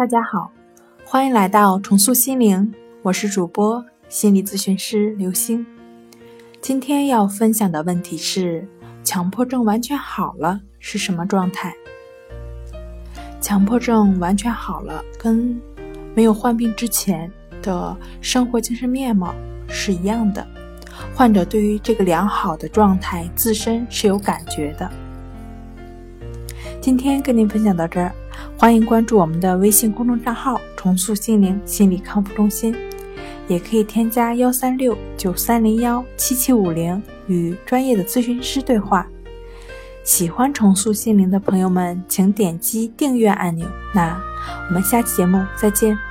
大家好，欢迎来到重塑心灵，我是主播心理咨询师刘星。今天要分享的问题是：强迫症完全好了是什么状态？强迫症完全好了，跟没有患病之前的生活精神面貌是一样的。患者对于这个良好的状态自身是有感觉的。今天跟您分享到这儿。欢迎关注我们的微信公众账号“重塑心灵心理康复中心”，也可以添加幺三六九三零幺七七五零与专业的咨询师对话。喜欢重塑心灵的朋友们，请点击订阅按钮。那我们下期节目再见。